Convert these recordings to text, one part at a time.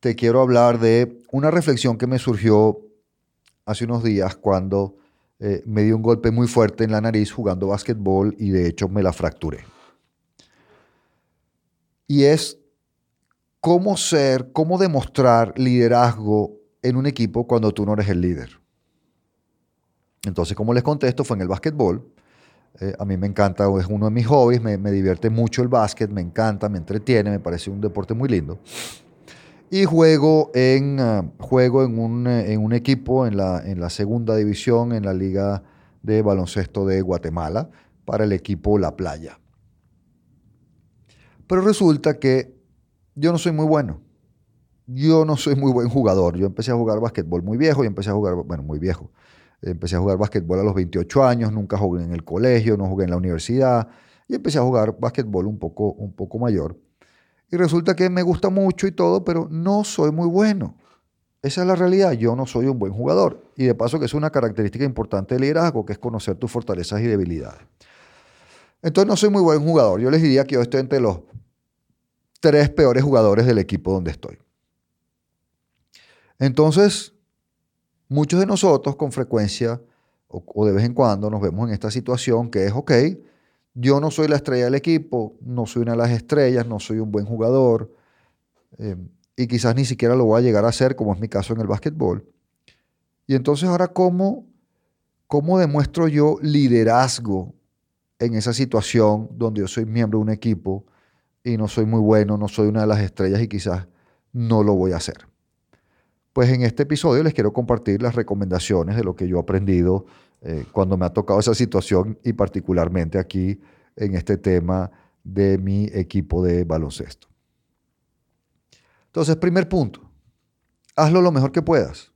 te quiero hablar de una reflexión que me surgió hace unos días cuando eh, me dio un golpe muy fuerte en la nariz jugando básquetbol y de hecho me la fracturé. Y es cómo ser, cómo demostrar liderazgo en un equipo cuando tú no eres el líder. Entonces, como les contesto, fue en el básquetbol. Eh, a mí me encanta, es uno de mis hobbies, me, divierte mucho el básquet, me encanta, me entretiene, me parece un deporte muy lindo. Y juego en, ah, juego en, un, eh, en un equipo en la, en la segunda división en la Liga de Baloncesto de Guatemala para el equipo La Playa. Pero resulta que yo no soy muy bueno. Yo no soy muy buen jugador. Yo empecé a jugar básquetbol muy viejo y empecé a jugar, bueno, muy viejo. Empecé a jugar básquetbol a los 28 años, nunca jugué en el colegio, no jugué en la universidad y empecé a jugar básquetbol un poco, un poco mayor. Y resulta que me gusta mucho y todo, pero no soy muy bueno. Esa es la realidad. Yo no soy un buen jugador. Y de paso que es una característica importante del liderazgo, que es conocer tus fortalezas y debilidades. Entonces no soy muy buen jugador. Yo les diría que yo estoy entre los tres peores jugadores del equipo donde estoy. Entonces, muchos de nosotros con frecuencia o, de vez en cuando nos vemos en esta situación que es, ok, yo no soy la estrella del equipo, no soy una de las estrellas, no soy un buen jugador eh, y quizás ni siquiera lo voy a llegar a ser, como es mi caso en el básquetbol. Y entonces ahora, ¿cómo, cómo demuestro yo liderazgo en esa situación donde yo soy miembro de un equipo? y no soy muy bueno, no soy una de las estrellas y quizás no lo voy a hacer. Pues en este episodio les quiero compartir las recomendaciones de lo que yo he aprendido eh, cuando me ha tocado esa situación y particularmente aquí en este tema de mi equipo de baloncesto. Entonces, primer punto, hazlo lo mejor que puedas.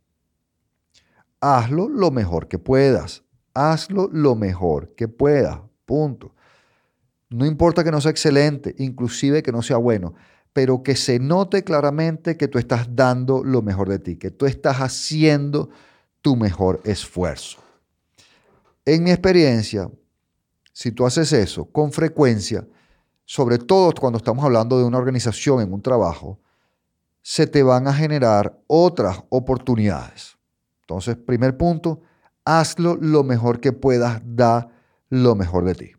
Hazlo lo mejor que puedas. Hazlo lo mejor que puedas. Punto. No importa que no sea excelente, inclusive que no sea bueno, pero que se note claramente que tú estás dando lo mejor de ti, que tú estás haciendo tu mejor esfuerzo. En mi experiencia, si tú haces eso con frecuencia, sobre todo cuando estamos hablando de una organización en un trabajo, se te van a generar otras oportunidades. Entonces, primer punto, hazlo lo mejor que puedas, da lo mejor de ti.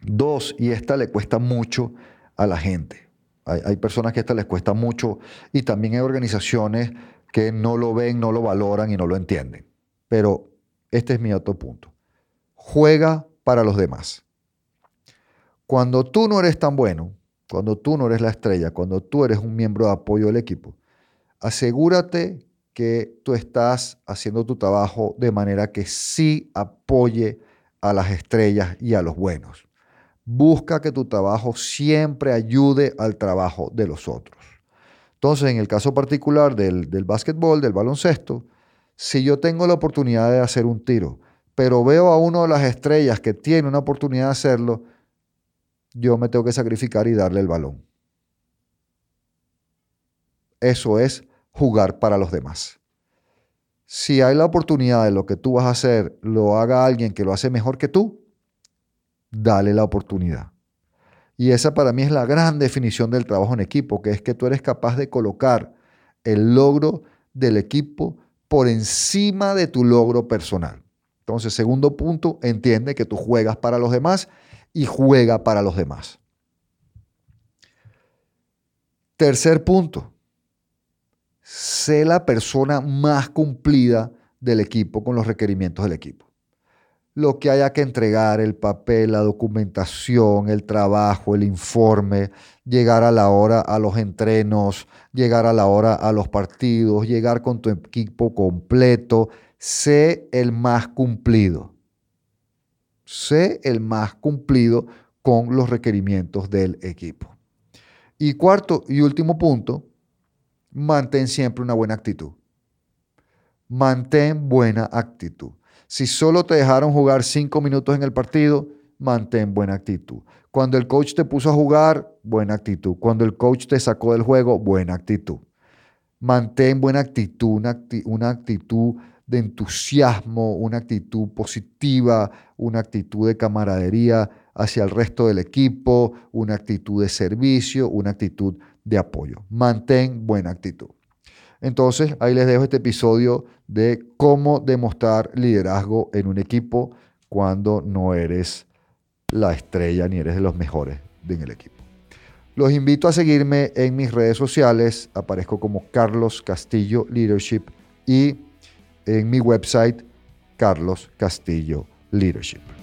Dos, y esta le cuesta mucho a la gente. Hay, personas que esta les cuesta mucho y también hay organizaciones que no lo ven, no lo valoran y no lo entienden. Pero este es mi otro punto. Juega para los demás. Cuando tú no eres tan bueno, cuando tú no eres la estrella, cuando tú eres un miembro de apoyo del equipo, asegúrate que tú estás haciendo tu trabajo de manera que sí apoye a las estrellas y a los buenos. Busca que tu trabajo siempre ayude al trabajo de los otros. Entonces, en el caso particular del, del básquetbol, del baloncesto, si yo tengo la oportunidad de hacer un tiro, pero veo a uno de las estrellas que tiene una oportunidad de hacerlo, yo me tengo que sacrificar y darle el balón. Eso es jugar para los demás. Si hay la oportunidad de lo que tú vas a hacer, lo haga alguien que lo hace mejor que tú, dale la oportunidad. Y esa para mí es la gran definición del trabajo en equipo, que es que tú eres capaz de colocar el logro del equipo por encima de tu logro personal. Entonces, segundo punto, entiende que tú juegas para los demás y juega para los demás. Tercer punto, sé la persona más cumplida del equipo con los requerimientos del equipo lo que haya que entregar, el papel, la documentación, el trabajo, el informe, llegar a la hora a los entrenos, llegar a la hora a los partidos, llegar con tu equipo completo. Sé el más cumplido. Sé el más cumplido con los requerimientos del equipo. Y cuarto y último punto, mantén siempre una buena actitud. Mantén buena actitud. Si solo te dejaron jugar cinco minutos en el partido, mantén buena actitud. Cuando el coach te puso a jugar, buena actitud. Cuando el coach te sacó del juego, buena actitud. Mantén buena actitud, una, actitud de entusiasmo, una actitud positiva, una actitud de camaradería hacia el resto del equipo, una actitud de servicio, una actitud de apoyo. Mantén buena actitud. Entonces, ahí les dejo este episodio de cómo demostrar liderazgo en un equipo cuando no eres la estrella ni eres de los mejores en el equipo. Los invito a seguirme en mis redes sociales. Aparezco como Carlos Castillo Leadership y en mi website Carlos Castillo Leadership.